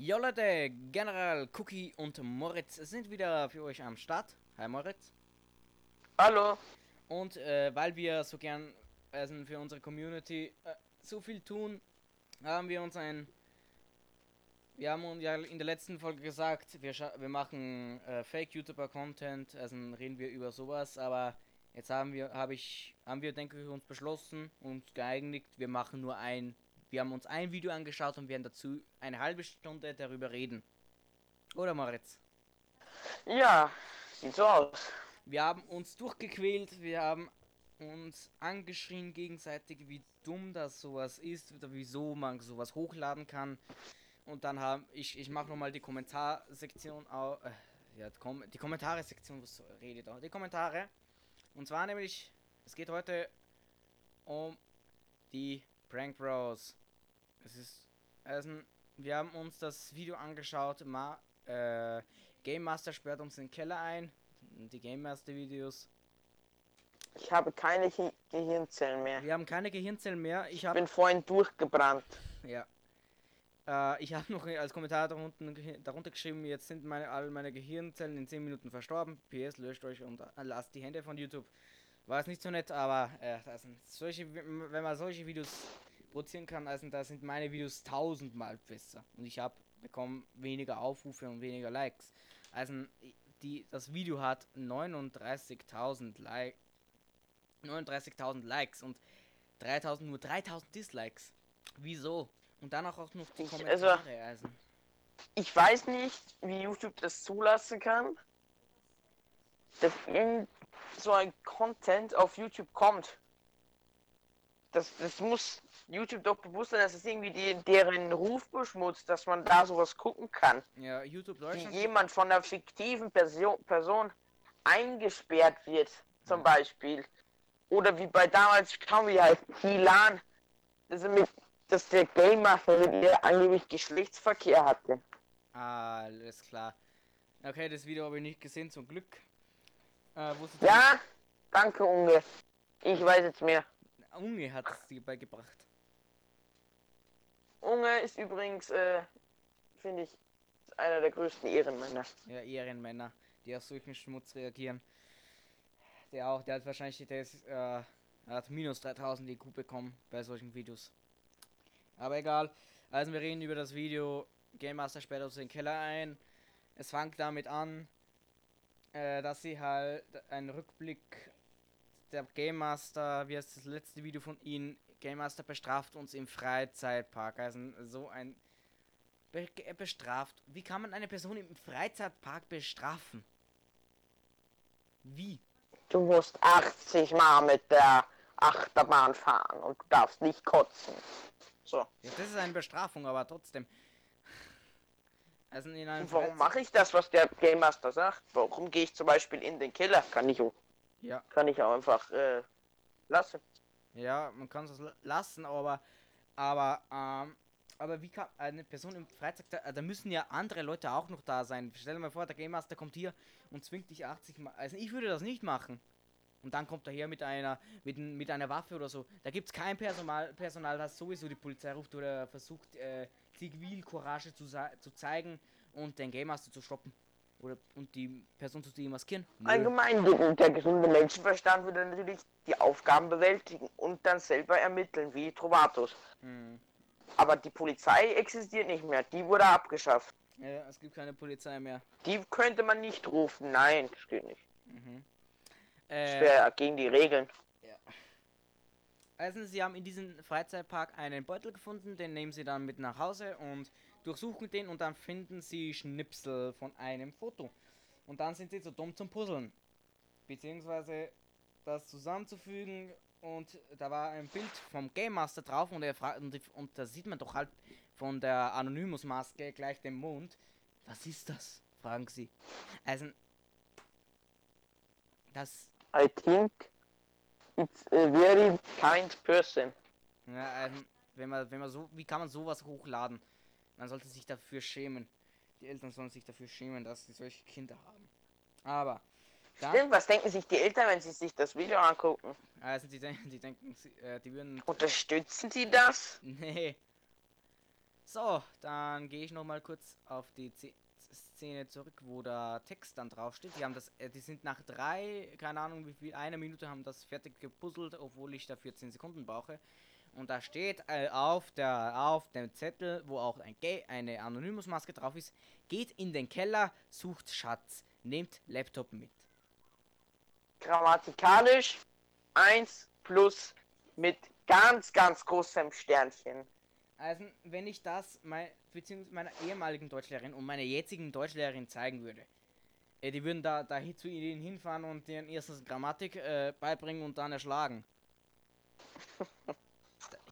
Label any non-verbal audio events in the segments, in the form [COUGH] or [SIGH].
Jo Leute, General Cookie und Moritz sind wieder für euch am Start. Hi Moritz. Hallo. Und äh, weil wir so gern also für unsere Community äh, so viel tun, haben wir uns ein. Wir haben uns ja in der letzten Folge gesagt, wir, wir machen äh, Fake-YouTuber-Content, also reden wir über sowas, aber jetzt haben wir, habe ich, haben wir, denke ich, uns beschlossen und geeinigt, wir machen nur ein wir haben uns ein Video angeschaut und werden dazu eine halbe Stunde darüber reden. Oder Moritz? Ja, sieht so aus. Wir haben uns durchgequält, wir haben uns angeschrien gegenseitig, wie dumm das sowas ist, oder wieso man sowas hochladen kann. Und dann haben ich, ich mache nochmal die Kommentarsektion auf. Äh, ja, die Kommentare-Sektion, was redet da? Die Kommentare. Und zwar nämlich, es geht heute um die Prank Bros. Es ist. Also, wir haben uns das Video angeschaut. Ma, äh, Game Master sperrt uns den Keller ein. Die Game Master Videos. Ich habe keine Ge Gehirnzellen mehr. Wir haben keine Gehirnzellen mehr. Ich, ich bin vorhin durchgebrannt. Ja. Äh, ich habe noch als Kommentar darunter, darunter geschrieben, jetzt sind meine, all meine Gehirnzellen in 10 Minuten verstorben. PS, löscht euch und lasst die Hände von YouTube. War es nicht so nett, aber äh, solche, wenn man solche Videos produzieren kann, also da sind meine Videos tausendmal besser. Und ich habe bekommen weniger Aufrufe und weniger Likes. Also die, das Video hat 39.000 Like, 39.000 Likes und 3000 nur 3000 Dislikes. Wieso? Und dann auch noch die Kommentare. Also, also, ich weiß nicht, wie YouTube das zulassen kann. Dass so ein Content auf YouTube kommt. Das, das muss YouTube doch bewusst sein, dass es irgendwie die, deren Ruf beschmutzt, dass man da sowas gucken kann. Ja, YouTube Deutschland. Wie jemand von einer fiktiven Person, Person eingesperrt wird, zum ja. Beispiel. Oder wie bei damals, kaum wie heißt, Hilan, dass, mit, dass der Game Master mit ihr angeblich Geschlechtsverkehr hatte. Alles klar. Okay, das Video habe ich nicht gesehen, zum Glück. Äh, ja, danke Unge. Ich weiß jetzt mehr. Unge hat es dir beigebracht. Unge ist übrigens, äh, finde ich, einer der größten Ehrenmänner. Ja, Ehrenmänner, die auf solchen Schmutz reagieren. Der auch, der hat wahrscheinlich, der ist, äh, hat minus 3000 IQ bekommen bei solchen Videos. Aber egal. Also wir reden über das Video. Game Master sperrt aus den Keller ein. Es fängt damit an, äh, dass sie halt einen Rückblick der Game Master, wie heißt das letzte Video von ihnen, Game Master bestraft uns im Freizeitpark. Also so ein Be bestraft. Wie kann man eine Person im Freizeitpark bestrafen? Wie? Du musst 80 Mal mit der Achterbahn fahren und du darfst nicht kotzen. So. Ja, das ist eine Bestrafung, aber trotzdem. [LAUGHS] Also in einem Warum mache ich das, was der Game Master sagt? Warum gehe ich zum Beispiel in den Keller? Kann ich auch. Ja. Kann ich auch einfach äh, lassen. Ja, man kann es lassen, aber aber ähm, aber wie kann eine Person im da, da, müssen ja andere Leute auch noch da sein. Stell dir mal vor, der Game Master kommt hier und zwingt dich 80 Mal. Also ich würde das nicht machen. Und dann kommt er her mit einer mit, mit einer Waffe oder so. Da gibt es kein Personal, Personal, das sowieso die Polizei ruft oder versucht äh, Zivilcourage zu, zu zeigen und den Game Master zu stoppen. Oder und die Person zu demaskieren. Allgemein, der gesunde Menschenverstand würde natürlich die Aufgaben bewältigen und dann selber ermitteln, wie Trovatos. Hm. Aber die Polizei existiert nicht mehr, die wurde abgeschafft. Ja, es gibt keine Polizei mehr. Die könnte man nicht rufen, nein, das geht nicht. Mhm. Äh, wäre gegen die Regeln. Ja. Also, sie haben in diesem Freizeitpark einen Beutel gefunden, den nehmen sie dann mit nach Hause und durchsuchen den und dann finden sie Schnipsel von einem Foto. Und dann sind sie zu dumm zum Puzzeln. Beziehungsweise das zusammenzufügen und da war ein Bild vom Game Master drauf und er fragt und, und da sieht man doch halt von der Anonymous Maske gleich den Mond. Was ist das? fragen sie. Also das I think it's a very kind person. Ja, also, wenn man wenn man so wie kann man sowas hochladen? Man sollte sich dafür schämen. Die Eltern sollen sich dafür schämen, dass sie solche Kinder haben. Aber. Stimmt, was denken sich die Eltern, wenn sie sich das Video angucken? Also die, denken, die denken, äh, die würden. Unterstützen sie das? Nee. So, dann gehe ich noch mal kurz auf die Z Szene zurück, wo der Text dann draufsteht. Die haben das, äh, die sind nach drei, keine Ahnung wie viel, einer Minute haben das fertig gepuzzelt, obwohl ich da 14 Sekunden brauche. Und da steht äh, auf der auf dem Zettel, wo auch ein Ga eine Anonymous-Maske drauf ist, geht in den Keller, sucht Schatz, nehmt Laptop mit. Grammatikalisch 1 plus mit ganz, ganz großem Sternchen. Also, wenn ich das mein, beziehungsweise meiner ehemaligen Deutschlehrerin und meiner jetzigen Deutschlehrerin zeigen würde, äh, die würden da, da zu ihnen hinfahren und denen erstens Grammatik äh, beibringen und dann erschlagen. [LAUGHS]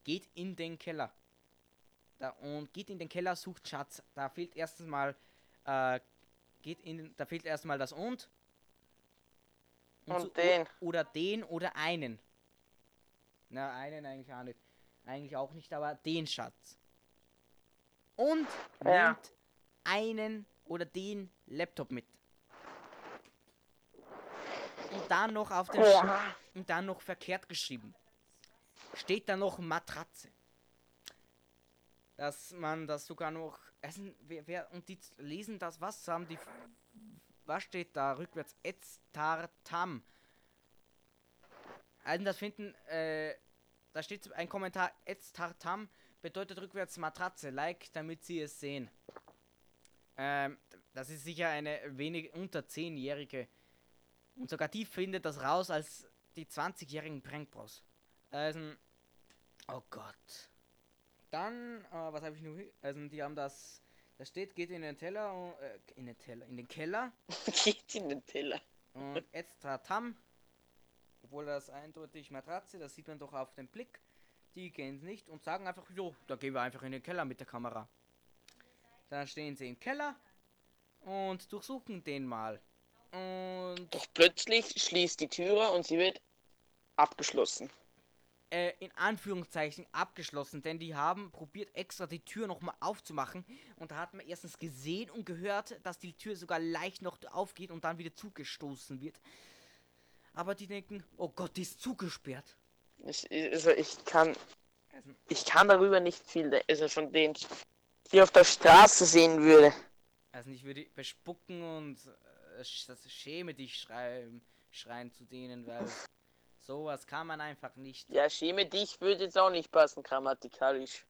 Geht in den Keller. Da, und geht in den Keller, sucht Schatz. Da fehlt erstens mal, äh, geht in, da fehlt erstmal das und. Und so- den. Oder den oder einen. Na, einen eigentlich auch nicht. Eigentlich auch nicht, aber den Schatz. Und Ja. nimmt einen oder den Laptop mit. Und dann noch auf Sch Ja. und dann noch verkehrt geschrieben. Steht da noch Matratze. Dass man das sogar noch. Also, wer, wer, und die lesen das, was haben die. Was steht da rückwärts? Etztartam. Also das finden, äh, da steht ein Kommentar, Etztartam bedeutet rückwärts Matratze, like, damit sie es sehen. Ähm, das ist sicher eine wenig unter 10-jährige. Und sogar die findet das raus als die 20-jährigen Prankbros. Also, oh Gott. Dann, äh, was habe ich nur? Also, die haben das, da steht, geht in den Teller, und, äh, in den Teller, in den Keller [LAUGHS] Geht in den Teller. und extra Tam. Obwohl das eindeutig Matratze, das sieht man doch auf den Blick. Die gehen nicht und sagen einfach, jo, da gehen wir einfach in den Keller mit der Kamera. Dann stehen sie im Keller und durchsuchen den mal. Und Doch plötzlich schließt die Türe und sie wird abgeschlossen. Äh, in Anführungszeichen abgeschlossen, denn die haben probiert extra die Tür nochmal aufzumachen und da hat man erstens gesehen und gehört, dass die Tür sogar leicht noch aufgeht und dann wieder zugestoßen wird. Aber die denken, oh Gott, die ist zugesperrt. Ich, also ich kann, Also, ich kann darüber nicht viel, also von denen die auf der Straße sehen würde. also ich würde bespucken und äh, das schäme dich schreien, schreien zu denen, weil sowas kann man einfach nicht. Ja, schäme dich würde jetzt auch nicht passen, grammatikalisch.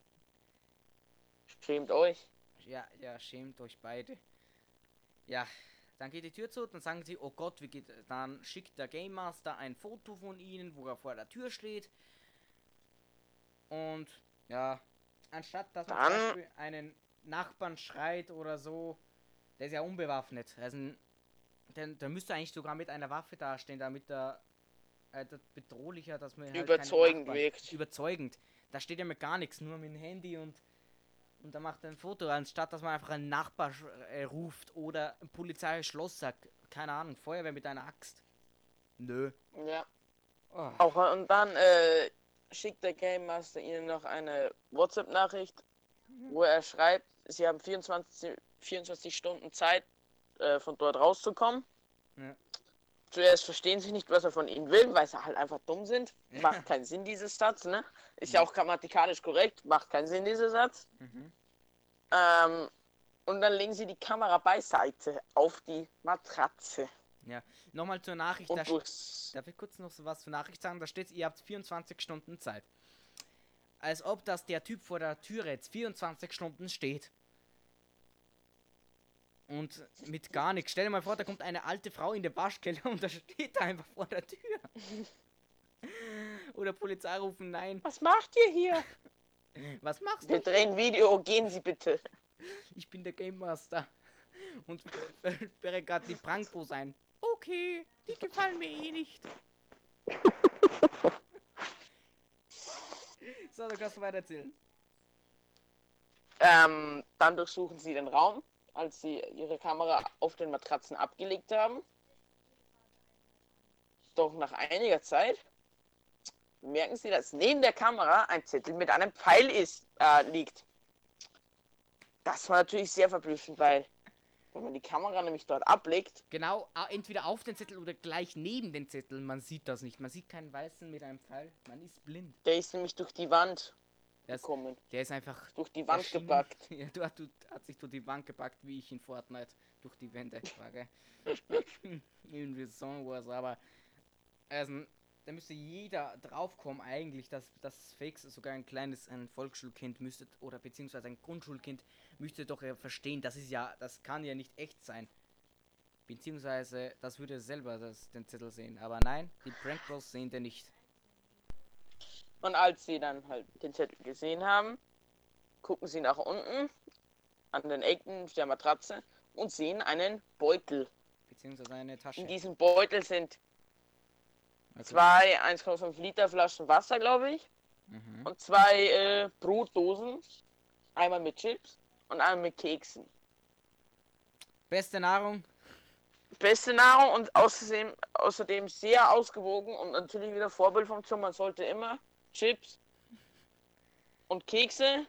Schämt euch. Ja, ja, schämt euch beide. Ja, dann geht die Tür zu, dann sagen sie, oh Gott, wie geht. Dann schickt der Game Master ein Foto von ihnen, wo er vor der Tür steht. Und ja, anstatt dass man Dann- einen Nachbarn schreit oder so, der ist ja unbewaffnet. Also, denn der müsste eigentlich sogar mit einer Waffe dastehen, damit er äh, das bedrohlicher, dass man halt Überzeugend wirkt. Überzeugend. Da steht ja mit gar nichts, nur mit dem Handy und und dann macht er ein Foto, anstatt dass man einfach einen Nachbar äh, ruft oder ein Polizeischloss sagt. Keine Ahnung, Feuerwehr mit einer Axt. Nö. Ja. Oh. Auch und dann äh, schickt der Game Master ihnen noch eine WhatsApp-Nachricht, wo er schreibt, sie haben 24, 24 Stunden Zeit, äh, von dort rauszukommen. Ja. Zuerst verstehen sie nicht, was er von ihnen will, weil sie halt einfach dumm sind. Ja. Macht keinen Sinn, dieses Satz, ne? Ist ja auch grammatikalisch korrekt, macht keinen Sinn, dieser Satz. Mhm. Ähm, und dann legen sie die Kamera beiseite auf die Matratze. Nochmal zur Nachricht. Da, Und darf ich kurz noch so was zur Nachricht sagen? Da steht, ihr habt 24 Stunden Zeit. Als ob das der Typ vor der Tür jetzt 24 Stunden steht. Und mit gar nichts. Stell dir mal vor, da kommt eine alte Frau in den Waschkeller und da steht er einfach vor der Tür. Oder Polizei rufen, nein, Was macht ihr hier? was machst Wir du? drehen Video, gehen Sie bitte. Ich bin der Game Master. Und sperre gerade die Prankpros ein. Okay, die gefallen mir eh nicht. so, du kannst weiter erzählen. Ähm, dann durchsuchen sie den Raum, als sie ihre Kamera auf den Matratzen abgelegt haben. Doch nach einiger Zeit merken sie, dass neben der Kamera ein Zettel mit einem Pfeil ist, äh, liegt. Das war natürlich sehr verblüffend, weil wenn man die Kamera nämlich dort ablegt, Genau, entweder auf den Zettel oder gleich neben den Zettel. Man sieht das nicht. Man sieht keinen Weißen mit einem Pfeil. Man ist blind. der ist nämlich durch die Wand Der ist, der ist einfach Durch die Wand gepackt. [LAUGHS] Ja, du, du hat sich durch die Wand gepackt, wie ich in Fortnite durch die Wände [LAUGHS] war? Irgendwie [LAUGHS] so was, aber also, da müsste jeder draufkommen eigentlich, dass das Fakes sogar ein kleines ein Volksschulkind müsste oder beziehungsweise ein Grundschulkind müsste doch verstehen, das ist ja, das kann ja nicht echt sein. Beziehungsweise das würde selber das, den Zettel sehen. Aber nein, die Prank Bros sehen den nicht. Und als sie dann halt den Zettel gesehen haben, gucken sie nach unten an den Ecken der Matratze und sehen einen Beutel. Beziehungsweise eine Tasche. In diesem Beutel sind Also, zwei 1,5 Liter Flaschen Wasser, glaube ich, mhm. und zwei äh, Brotdosen. Einmal mit Chips und einmal mit Keksen. Beste Nahrung. Beste Nahrung und außerdem, außerdem sehr ausgewogen und natürlich wieder Vorbildfunktion. Man sollte immer Chips und Kekse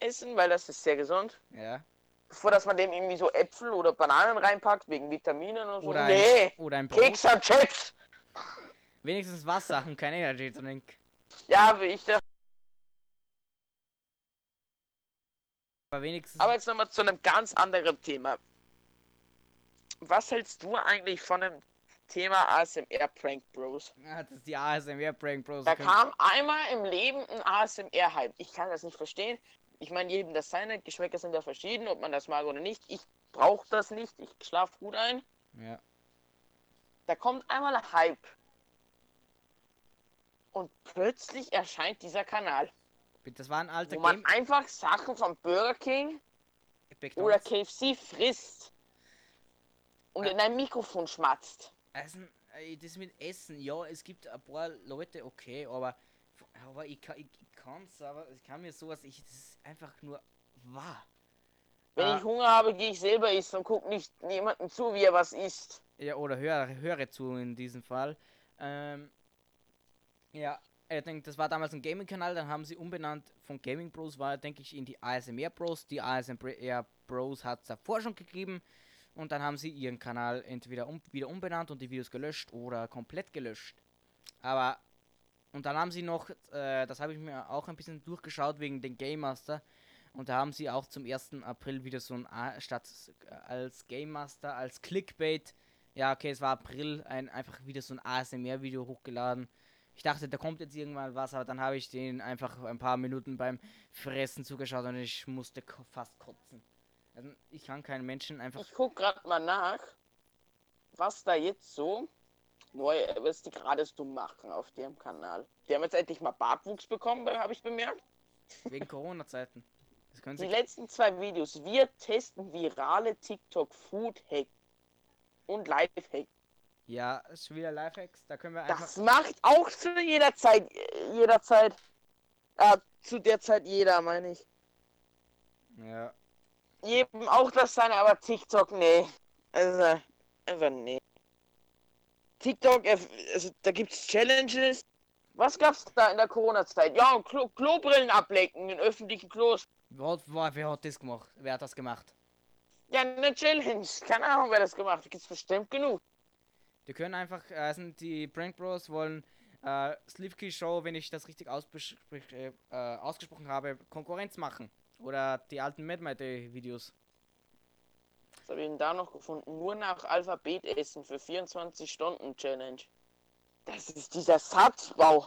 essen, weil das ist sehr gesund. Ja. Bevor dass man dem irgendwie so Äpfel oder Bananen reinpackt, wegen Vitaminen oder so. Oder nee, ein, oder ein Brot. Kekse und Chips. Wenigstens Wasser und kein Energy Drink. Ja, wie ich das. Aber wenigstens. Aber jetzt nochmal zu einem ganz anderen Thema. Was hältst du eigentlich von dem Thema ASMR Prank Bros? Ah, das ist die ASMR Prank Bros. Da kam einmal im Leben ein ASMR-Hype. Ich kann das nicht verstehen. Ich meine, jedem das seine. Geschmäcker sind ja verschieden, ob man das mag oder nicht. Ich brauche das nicht. Ich schlafe gut ein. Ja. Da kommt einmal ein Hype. Und plötzlich erscheint dieser Kanal, Das war ein alter wo man Game. einfach Sachen von Burger King oder. KFC frisst und Ah. in ein Mikrofon schmatzt. Essen, äh, das mit Essen, ja, es gibt ein paar Leute, okay, aber, aber ich, kann, ich, ich kann's, aber ich kann mir sowas, ich, das ist einfach nur wahr. Wenn Ah. ich Hunger habe, gehe ich selber essen und gucke nicht jemandem zu, wie er was isst. Ja, oder höre, höre zu in diesem Fall. Ähm, ja, ich denke, das war damals ein Gaming-Kanal, dann haben sie umbenannt von Gaming Bros, war denke ich in die ASMR Bros. Die ASMR Bros hat es davor schon gegeben und dann haben sie ihren Kanal entweder um, wieder umbenannt und die Videos gelöscht oder komplett gelöscht. Aber, und dann haben sie noch, äh, das habe ich mir auch ein bisschen durchgeschaut wegen den Game Master. Und da haben sie auch zum 1. April wieder so ein, A statt äh, als Game Master, als Clickbait, ja, okay, es war April, ein, einfach wieder so ein ASMR-Video hochgeladen. Ich dachte, da kommt jetzt irgendwann was, aber dann habe ich den einfach ein paar Minuten beim Fressen zugeschaut und ich musste fast kotzen. Also ich kann keinen Menschen einfach. Ich gucke gerade mal nach, was da jetzt so neu, was die gerade so machen auf dem Kanal. Die haben jetzt endlich mal Bartwuchs bekommen, habe ich bemerkt. Wegen Corona-Zeiten. Die letzten zwei Videos. Wir testen virale TikTok Food Hack und Life Hack. Ja, ist schon wieder Lifehacks. Da können wir einfach. Das macht auch zu jeder Zeit, jederzeit, äh, zu der Zeit jeder, meine ich. Ja. Jedem auch das seine, aber TikTok, nee. Also, einfach nee. TikTok, äh, also, da gibt's Challenges. Was gab's da in der Corona-Zeit? Ja, Klo Klobrillen ablecken in öffentlichen Klos. Wer, wer, hat das gemacht? Wer hat das gemacht? Ja, eine Challenge. Keine Ahnung, wer das gemacht hat. Gibt's bestimmt genug. Die können einfach, äh, sind die Prank Bros wollen äh, Slivky Show, wenn ich das richtig äh, äh, ausgesprochen habe, Konkurrenz machen. Oder die alten Mad Mighty Videos. Was habe ich denn da noch gefunden? Nur nach Alphabet essen für 24 Stunden Challenge. Das ist dieser Satzbau.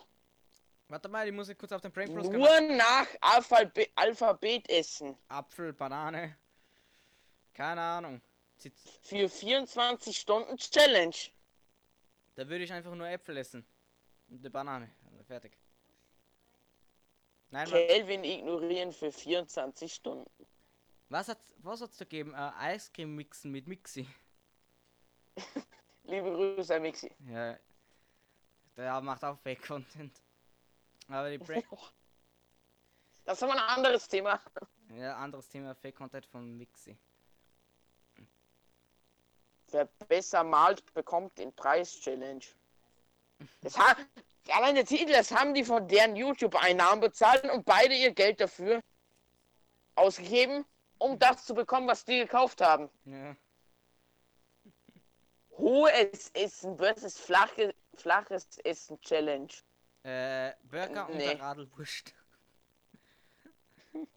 Warte mal, ich muss kurz auf den Prank Bros Nur nach Alphabe Alphabet essen. Apfel, Banane. Keine Ahnung. Für 24 Stunden Challenge. Da würde ich einfach nur Äpfel essen. Und eine Banane. Fertig. Nein, Kelvin ignorieren für 24 Stunden. was hat was hat's da gegeben? Äh, Eiscreme mixen mit Mixi. [LAUGHS] Liebe Grüße, Mixi. Ja. Der macht auch Fake-Content. Aber die Prank. [LAUGHS] Das ist aber ein anderes Thema. ja, anderes Thema, Fake-Content von Mixi. Wer besser malt, bekommt den Preis Challenge. Das ha allein der Titel, das haben die von deren YouTube-Einnahmen bezahlt und beide ihr Geld dafür ausgegeben, um das zu bekommen, was die gekauft haben. Ja. Hohes Essen versus flache, flaches Essen Challenge. Äh, Burger nee. und Radlwurst. [LAUGHS]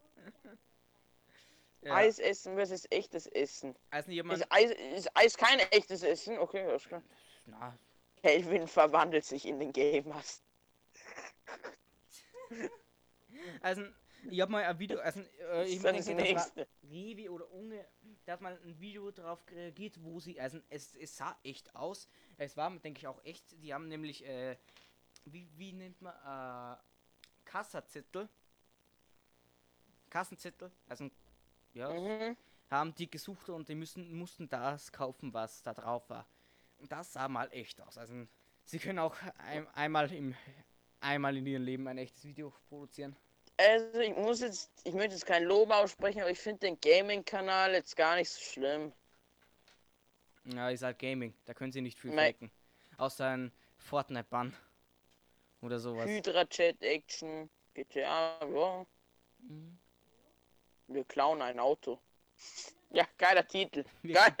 Ja. Eis essen versus echtes Essen. Also Weiß ist, Eis, ist Eis kein echtes Essen? Okay, das kann... Na, Kelvin verwandelt sich in den Gamers. also ich habe mal ein Video, also äh, ich das denke, das nächste. Revi oder Unge, der hat mal ein Video drauf reagiert, wo sie, also es, es sah echt aus. Es war, denke ich, auch echt. Die haben nämlich, äh, wie, wie nennt man, äh, Kassazettel. Kassenzettel, also ja, Mhm. haben die gesucht und die müssen, mussten das kaufen, was da drauf war. Das sah mal echt aus. Also sie können auch ein, einmal im einmal in ihrem Leben ein echtes Video produzieren. Also ich muss jetzt, ich möchte jetzt kein Lob aussprechen, aber ich finde den Gaming-Kanal jetzt gar nicht so schlimm. Ja, ist halt Gaming. Da können sie nicht viel faken. Außer ein Fortnite-Bann. Oder sowas. Hydra Chat Action, GTA, ja. Mhm. Wir klauen ein Auto. [LAUGHS] Ja, geiler Titel. [LAUGHS] Geil.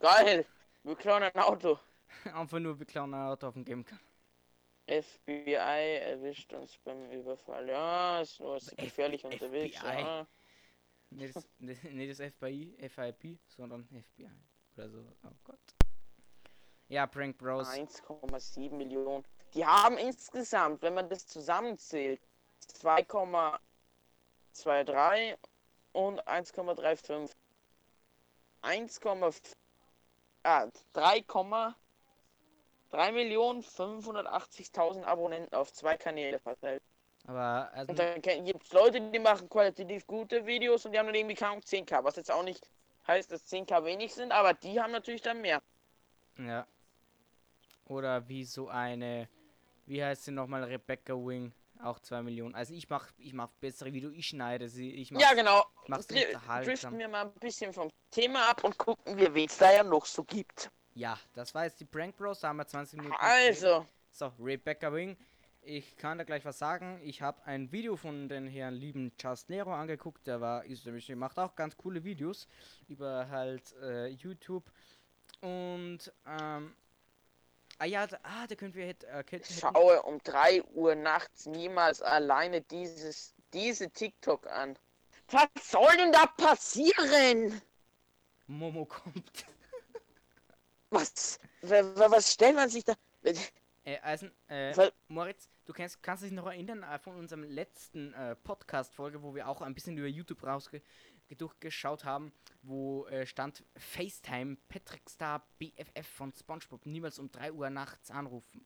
Geil. Wir klauen ein Auto. [LAUGHS] Einfach nur, wir klauen ein Auto auf dem Game. FBI erwischt uns beim Überfall. Ja, ist nur ist F- gefährlich unterwegs. FBI. Ja. Nicht das, [LAUGHS] nicht das FBI, FIP, sondern FBI. Oder so. Oh Gott. Ja, Prank Bros. 1,7 Millionen. Die haben insgesamt, wenn man das zusammenzählt, 2,23 und 1,35. 1,5 ah, 3,3 Millionen 580.000 Abonnenten auf zwei Kanäle verteilt. Aber also, Und dann gibt es Leute, die machen qualitativ gute Videos und die haben dann irgendwie kaum 10k, was jetzt auch nicht heißt, dass 10k wenig sind, aber die haben natürlich dann mehr. ja. Oder wie so eine, wie heißt sie nochmal, Rebecca Wing, auch 2 Millionen. Also ich mach, ich mach bessere Videos, ich schneide sie, ich mach Ja, genau. mach's unterhaltsam. Driften wir mal ein bisschen vom Thema ab und gucken wir, wen es da ja noch so gibt. Ja, das war jetzt die Prank Bros, da haben wir 20 Minuten. Also, So, Rebecca Wing. Ich kann da gleich was sagen. Ich habe ein Video von den Herrn lieben Just Nero angeguckt. Der war, ist nämlich, macht auch ganz coole Videos über halt äh, YouTube. Und, ähm, ah ja, da, ah, da können wir hätte, äh, hätten, schaue um 3 Uhr nachts niemals alleine dieses, diese TikTok an. Was soll denn da passieren? Momo kommt. [LAUGHS] Was, wa- wa- was stellt man sich da? Äh, also, äh, Moritz, du kennst, kannst dich noch erinnern äh, von unserem letzten äh, Podcast-Folge, wo wir auch ein bisschen über YouTube rausge durchgeschaut haben, wo äh, stand FaceTime Patrick Star BFF von SpongeBob niemals um 3 Uhr nachts anrufen.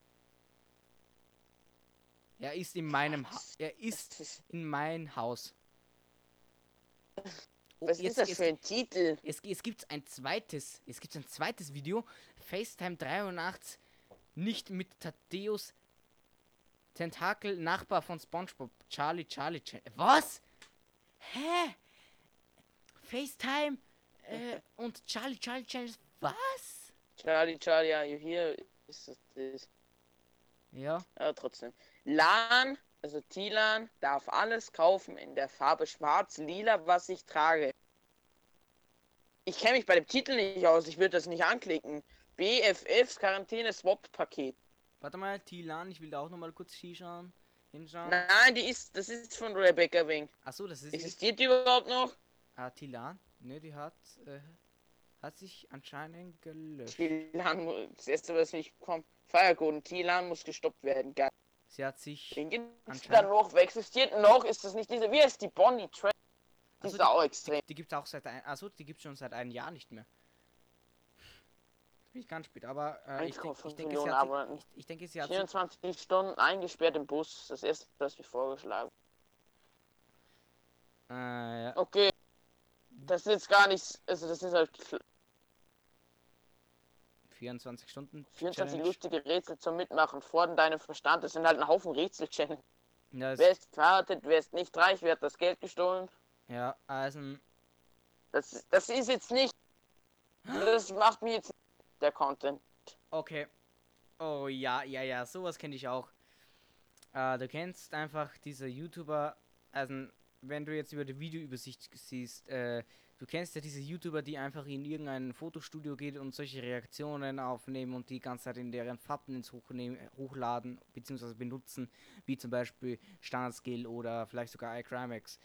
Er ist in meinem ha er ist in mein Haus. Oh, Was jetzt- ist das für ein Titel? es, es gibt ein zweites, es gibt ein zweites Video, FaceTime 3 Uhr nachts, nicht mit Thaddeus Tentakel, Nachbar von SpongeBob, Charlie, Charlie, Ch Was? Hä? FaceTime äh, und Charlie, Charlie, Charlie, was? Charlie, Charlie, are you here? Ist das das? Ja, Ja, trotzdem. Lan, also Tilan, darf alles kaufen in der Farbe schwarz, lila, was ich trage. Ich kenne mich bei dem Titel nicht aus, ich würde das nicht anklicken. BFFs Quarantäne-Swap-Paket. warte mal, Tilan, ich will da auch nochmal kurz hinschauen. hinschauen. Nein, die ist, das ist von Rebecca Wing. Achso, das ist. Existiert die überhaupt noch? Ah, Tilan? Ne, die hat. Äh, hat sich anscheinend gelöscht. Tilan, das erste, was ich bekomme. Feiergoden, Tilan muss gestoppt werden. Geil. Sie hat sich. Den gibt's Anscheinend- dann noch. Wer existiert noch? Ist das nicht diese, wie heißt die Bonnie Track? Die Achso, ist auch extrem. Die gibt's auch seit ein, also die gibt's schon seit einem Jahr nicht mehr. Bin ich ganz spät, aber äh, ich, denk, 1,5 ich denke, sie hat, ich, ich denke, sie hat sich, 24 Stunden eingesperrt im Bus. Das erste, was wir vorgeschlagen. äh, ja, Okay. Das ist jetzt gar nichts. Also, das ist halt kl- 24 Stunden 24 Challenge. lustige Rätsel zum Mitmachen. Fordern deinen Verstand. Das sind halt ein Haufen Rätsel-Challenge. Ja, Wer ist verheiratet? Wer ist nicht reich? Wer hat das Geld gestohlen? ja, also Das, das ist jetzt nicht. Das macht mir jetzt der Content. okay. Oh ja, ja, ja, sowas kenne ich auch. Äh, du kennst einfach diese YouTuber, also wenn du jetzt über die Videoübersicht siehst, äh, du kennst ja diese YouTuber, die einfach in irgendein Fotostudio geht und solche Reaktionen aufnehmen und die ganze Zeit in deren Thumbnails hochnehmen, hochladen bzw. benutzen, wie zum Beispiel Standard Skill oder vielleicht sogar iCrimex.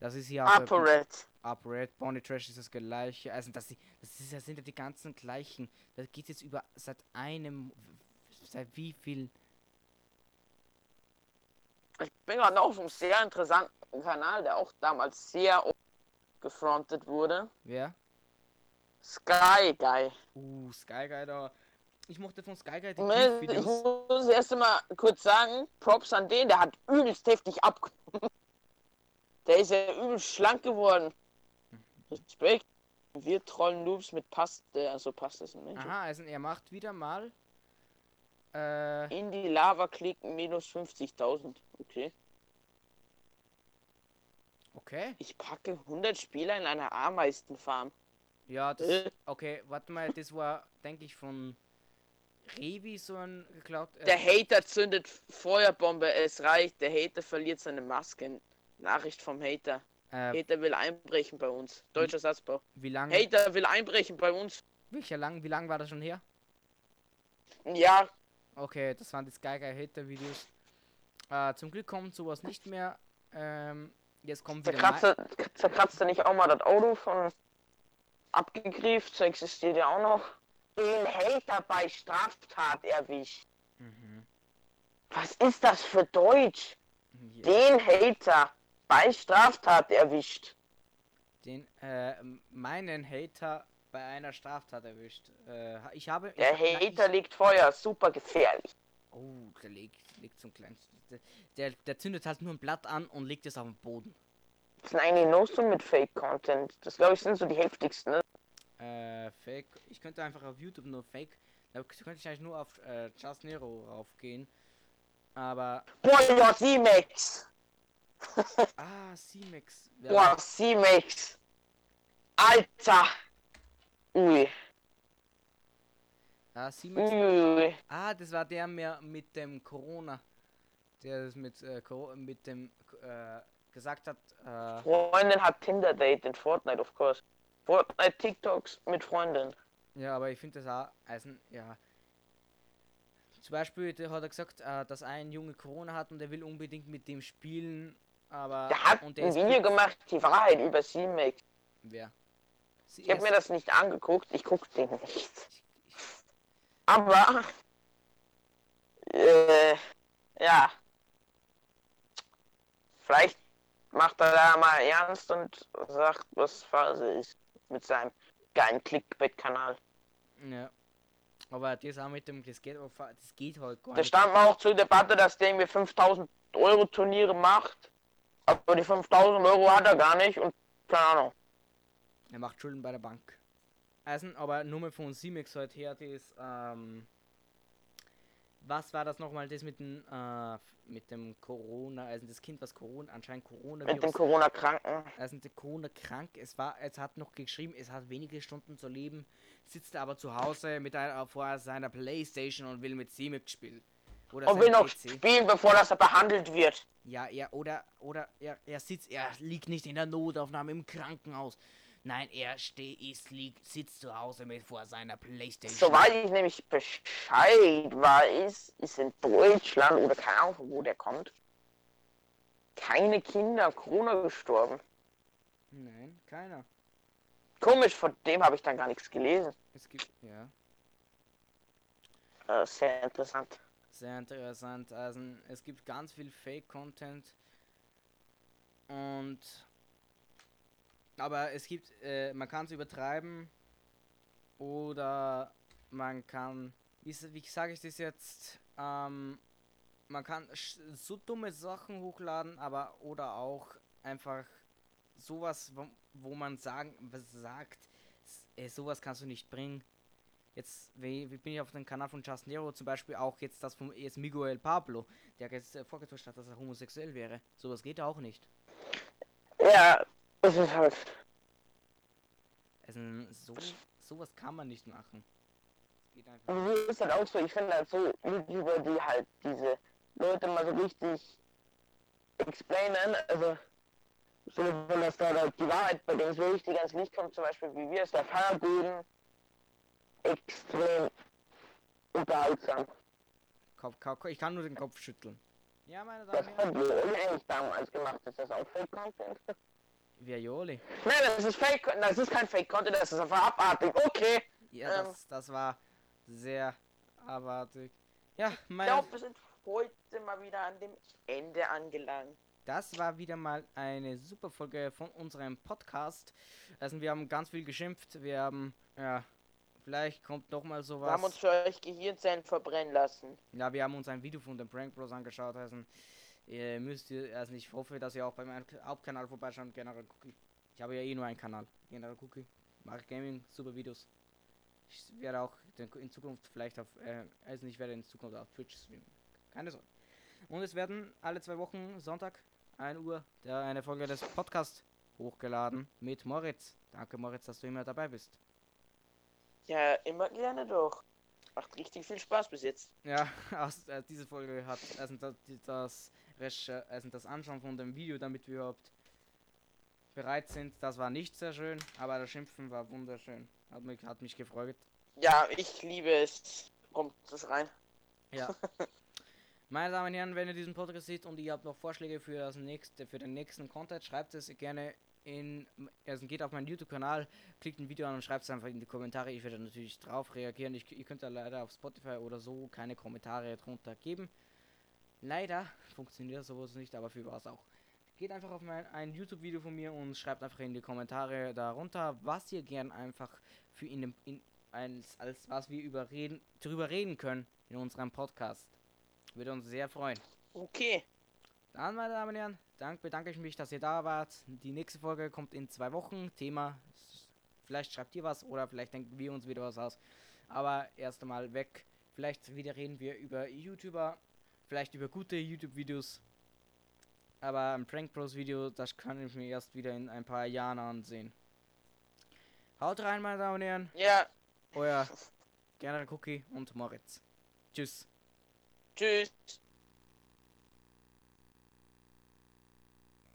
Das ist ja auch bei- ApoRed. Up Red, Bonnie Trash ist das gleiche. Also das, das, ist, das sind ja die ganzen gleichen. Da geht jetzt über seit einem, seit wie viel? Ich bin gerade noch auf einem sehr interessanten Kanal, der auch damals sehr gefrontet wurde. Wer? Sky Guy. Uh, Sky Guy da. Ich mochte von Sky Guy die Ich muss erst mal kurz sagen, Props an den, der hat übelst heftig abgenommen. [LAUGHS] Der ist ja übelst schlank geworden. Respekt. Wir trollen Noobs mit Paste, also passt das nicht. Aha, also er macht wieder mal. Äh, In die Lava klicken minus 50.000. Okay. Okay. Ich packe 100 Spieler in einer Ameisenfarm. Ja, das. Äh. Okay, warte mal, das war, denke ich, von Revi so ein geklaut. Äh, Der Hater zündet Feuerbombe, es reicht. Der Hater verliert seine Maske. Nachricht vom Hater. äh, Hater will einbrechen bei uns. Deutscher Satzbau. wie lange? Hater will einbrechen bei uns. Welcher lang? Wie lang war das schon her? Ja, Okay, das waren die Sky Guy Hater Videos. Äh, zum Glück kommt sowas nicht mehr. Ähm, jetzt kommt wieder. Mai- zerkratzt, er nicht auch mal das Auto von abgegriffen? So existiert ja auch noch. Den Hater bei Straftat erwischt. Mhm. Was ist das für Deutsch? Ja, Den Hater bei Straftat erwischt. den, äh, meinen Hater bei einer Straftat erwischt. Äh, ich habe. Der ich, Hater legt Feuer, super gefährlich. Oh, der legt, legt so ein kleines. Der, der, zündet halt nur ein Blatt an und legt es auf den Boden. Das sind eigentlich nur so mit Fake-Content. Das glaube ich sind so die heftigsten. Ne? Äh, Fake. Ich könnte einfach auf YouTube nur Fake. Da könnte ich eigentlich nur auf äh, Just Nero raufgehen. Aber. Boah, ja, C-Max. [LAUGHS] Ah, C-Max. Boah, C-Max. Alter. Ui. Ah. Ui. Ah, das war der mehr mit dem Corona. Der das mit, äh, mit dem äh, gesagt hat, äh, Freundin hat Tinder-Date in Fortnite, of course. Fortnite TikToks mit Freundin. ja, aber ich finde das auch, also, ja. Zum Beispiel, der hat er gesagt, äh, dass ein Junge Corona hat und er will unbedingt mit dem spielen, aber. Der hat und der ein Video gemacht, die Wahrheit über C-Max. Wer? Sie Ich habe mir das nicht angeguckt, ich guck den nicht. Aber, äh, ja. Vielleicht macht er da mal ernst und sagt, was Phase ist mit seinem geilen Clickbait-Kanal. Ja. Aber das auch mit dem, das geht, auf- das geht halt gar Da nicht. stand mal auch zur Debatte, dass der mir 5000 Euro Turniere macht. Aber die 5000 Euro hat er gar nicht und keine Ahnung. Er macht Schulden bei der Bank. Also, aber nur mal von Simex halt her, das, ähm, was war das nochmal, das mit dem, äh, mit dem Corona, also das Kind, was Corona, anscheinend Corona Mit dem Corona-Kranken. also der Corona krank, es war, es hat noch geschrieben, es hat wenige Stunden zu leben, sitzt aber zu Hause mit einer, vor seiner Playstation und will mit Simex spielen. Oder Und will noch PC. spielen, bevor das er behandelt wird. Ja, er oder oder er, er sitzt, er liegt nicht in der Notaufnahme im Krankenhaus. Nein, er steht, ist, liegt, sitzt zu Hause mit vor seiner Playstation. Soweit ich nämlich Bescheid weiß, ist in Deutschland oder keine Ahnung, von wo der kommt, keine Kinder Corona gestorben. Nein, keiner. Komisch, von dem habe ich dann gar nichts gelesen. Es gibt, ja, Äh, sehr interessant. sehr interessant. Also es gibt ganz viel Fake-Content und aber es gibt, äh, man kann es übertreiben oder man kann, wie, wie sage ich das jetzt, ähm, man kann so dumme Sachen hochladen, aber oder auch einfach sowas, wo, wo man sagen, was sagt, äh, sowas kannst du nicht bringen. Jetzt wie, wie bin ich auf dem Kanal von Just Nero zum Beispiel auch jetzt das von jetzt Miguel Pablo, der jetzt äh, vorgetäuscht hat, dass er homosexuell wäre. Sowas geht auch nicht. Ja, das ist halt. Also so sowas kann man nicht machen. Geht einfach. Und so ist halt auch so, ich finde halt so YouTuber, die halt diese Leute mal so richtig explainen, also so, wenn das da halt die Wahrheit bei denen so richtig ans Licht kommt, zum Beispiel wie wir es der Feierböden, extrem unterhaltsam. Kopf, Kopf, ich kann nur den Kopf schütteln. Ja, meine Das Damen und Herren. Olli eigentlich damals gemacht, ist das auch Content? Violi. Nein, das ist Fake, das ist kein Fake-Content, das ist einfach abartig. Okay. Ja, Ähm. das, das war sehr abartig. Ja, Ich mein, glaube, wir sind heute mal wieder an dem Ende angelangt. das war wieder mal eine super Folge von unserem Podcast. Also wir haben ganz viel geschimpft. Wir haben, ja, vielleicht kommt noch mal sowas. Wir haben uns für euch Gehirnzellen verbrennen lassen. Ja, wir haben uns ein Video von den Prank Bros angeschaut. Also, ihr müsst ihr, also ich hoffe, dass ihr auch bei meinem Hauptkanal vorbeischaut. General Cookie. Ich habe ja eh nur einen Kanal. General Cookie. Mache Gaming, super Videos. Ich werde auch in Zukunft vielleicht auf, äh, also ich werde in Zukunft auf Twitch streamen. Keine Sorge. Und es werden alle zwei Wochen Sonntag 1 Uhr der eine Folge des Podcasts hochgeladen mit Moritz. Danke Moritz, dass du immer dabei bist. Ja, immer gerne doch. Macht richtig viel Spaß bis jetzt. Ja, [LAUGHS] aus, äh, diese Folge hat also das, das, Recher- also das Anschauen von dem Video, damit wir überhaupt bereit sind. Das war nicht sehr schön, aber das Schimpfen war wunderschön. Hat mich, hat mich gefreut. Ja, ich liebe es. Kommt das rein? Ja. [LAUGHS] Meine Damen und Herren, wenn ihr diesen Podcast seht und ihr habt noch Vorschläge für das nächste, für den nächsten Content, schreibt es gerne in, also geht auf meinen YouTube-Kanal, klickt ein Video an und schreibt es einfach in die Kommentare. Ich werde natürlich drauf reagieren. Ich, ihr könnt da leider auf Spotify oder so keine Kommentare drunter geben. Leider funktioniert sowas nicht, aber für was auch. Geht einfach auf mein ein YouTube-Video von mir und schreibt einfach in die Kommentare darunter, was ihr gern einfach für in dem in als, als was wir überreden, drüber reden können in unserem Podcast. Würde uns sehr freuen. Okay. Dann, meine Damen und Herren, dank, bedanke ich mich, dass ihr da wart. Die nächste Folge kommt in zwei Wochen. Thema, vielleicht schreibt ihr was oder vielleicht denken wir uns wieder was aus. Aber erst einmal weg. Vielleicht wieder reden wir über YouTuber, vielleicht über gute YouTube-Videos. Aber ein Prank Bros Video, das kann ich mir erst wieder in ein paar Jahren ansehen. Haut rein, meine Damen und Herren. Ja, Euer General Cookie und Moritz. Tschüss. tschüss.